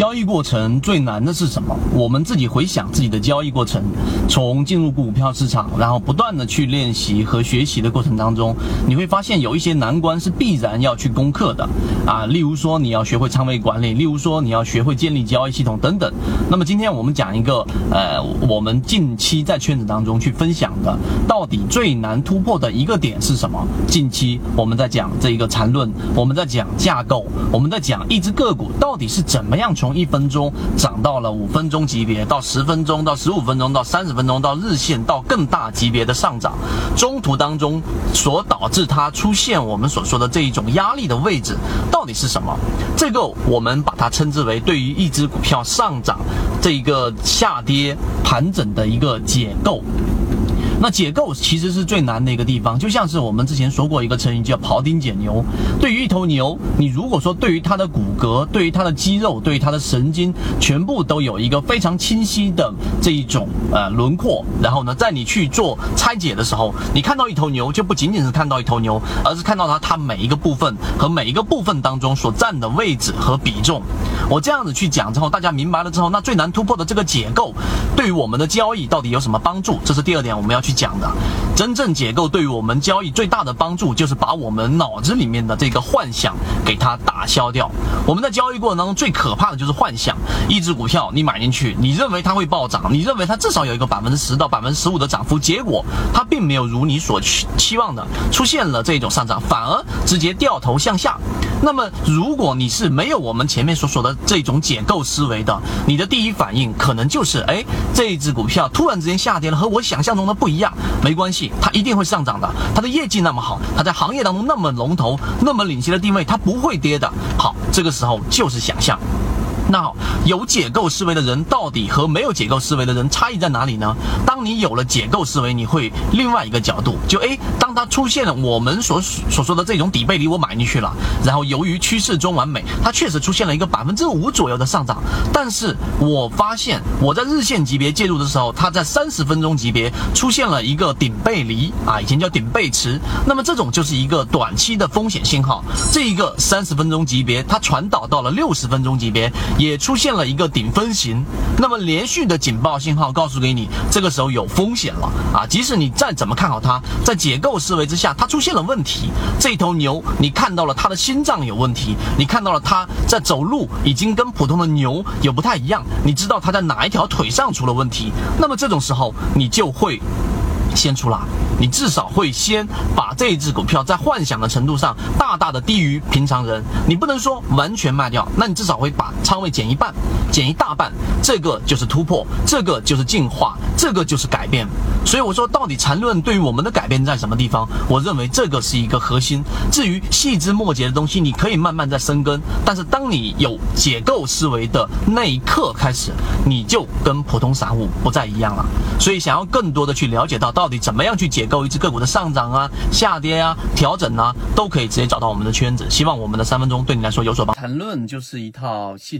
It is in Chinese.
交易过程最难的是什么？我们自己回想自己的交易过程，从进入股票市场，然后不断的去练习和学习的过程当中，你会发现有一些难关是必然要去攻克的啊。例如说你要学会仓位管理，例如说你要学会建立交易系统等等。那么今天我们讲一个呃，我们近期在圈子当中去分享的，到底最难突破的一个点是什么？近期我们在讲这一个缠论，我们在讲架构，我们在讲一只个股到底是怎么样从从一分钟涨到了五分钟级别，到十分钟，到十五分钟，到三十分钟，到日线，到更大级别的上涨，中途当中所导致它出现我们所说的这一种压力的位置到底是什么？这个我们把它称之为对于一只股票上涨这一个下跌盘整的一个解构。那解构其实是最难的一个地方，就像是我们之前说过一个成语叫庖丁解牛。对于一头牛，你如果说对于它的骨骼、对于它的肌肉、对于它的神经，全部都有一个非常清晰的这一种呃轮廓，然后呢，在你去做拆解的时候，你看到一头牛，就不仅仅是看到一头牛，而是看到它它每一个部分和每一个部分当中所占的位置和比重。我这样子去讲之后，大家明白了之后，那最难突破的这个解构，对于我们的交易到底有什么帮助？这是第二点我们要去。讲的真正解构对于我们交易最大的帮助，就是把我们脑子里面的这个幻想给它打消掉。我们在交易过程当中最可怕的就是幻想。一只股票你买进去，你认为它会暴涨，你认为它至少有一个百分之十到百分之十五的涨幅，结果它并没有如你所期期望的出现了这种上涨，反而直接掉头向下。那么如果你是没有我们前面所说的这种解构思维的，你的第一反应可能就是，哎，这一只股票突然之间下跌了，和我想象中的不一。样没关系，它一定会上涨的。它的业绩那么好，它在行业当中那么龙头，那么领先的地位，它不会跌的。好，这个时候就是想象。那好，有解构思维的人到底和没有解构思维的人差异在哪里呢？当你有了解构思维，你会另外一个角度，就诶，当它出现了我们所所说的这种底背离，我买进去了，然后由于趋势中完美，它确实出现了一个百分之五左右的上涨，但是我发现我在日线级别介入的时候，它在三十分钟级别出现了一个顶背离啊，以前叫顶背驰，那么这种就是一个短期的风险信号，这一个三十分钟级别它传导到了六十分钟级别。也出现了一个顶分型，那么连续的警报信号告诉给你，这个时候有风险了啊！即使你再怎么看好它，在解构思维之下，它出现了问题。这头牛，你看到了它的心脏有问题，你看到了它在走路已经跟普通的牛有不太一样，你知道它在哪一条腿上出了问题，那么这种时候你就会先出啦。你至少会先把这一只股票在幻想的程度上大大的低于平常人，你不能说完全卖掉，那你至少会把仓位减一半，减一大半，这个就是突破，这个就是进化，这个就是改变。所以我说，到底缠论对于我们的改变在什么地方？我认为这个是一个核心。至于细枝末节的东西，你可以慢慢在生根，但是当你有解构思维的那一刻开始，你就跟普通散户不再一样了。所以想要更多的去了解到到底怎么样去解。构一只个股的上涨啊、下跌啊、调整啊，都可以直接找到我们的圈子。希望我们的三分钟对你来说有所帮。缠论就是一套细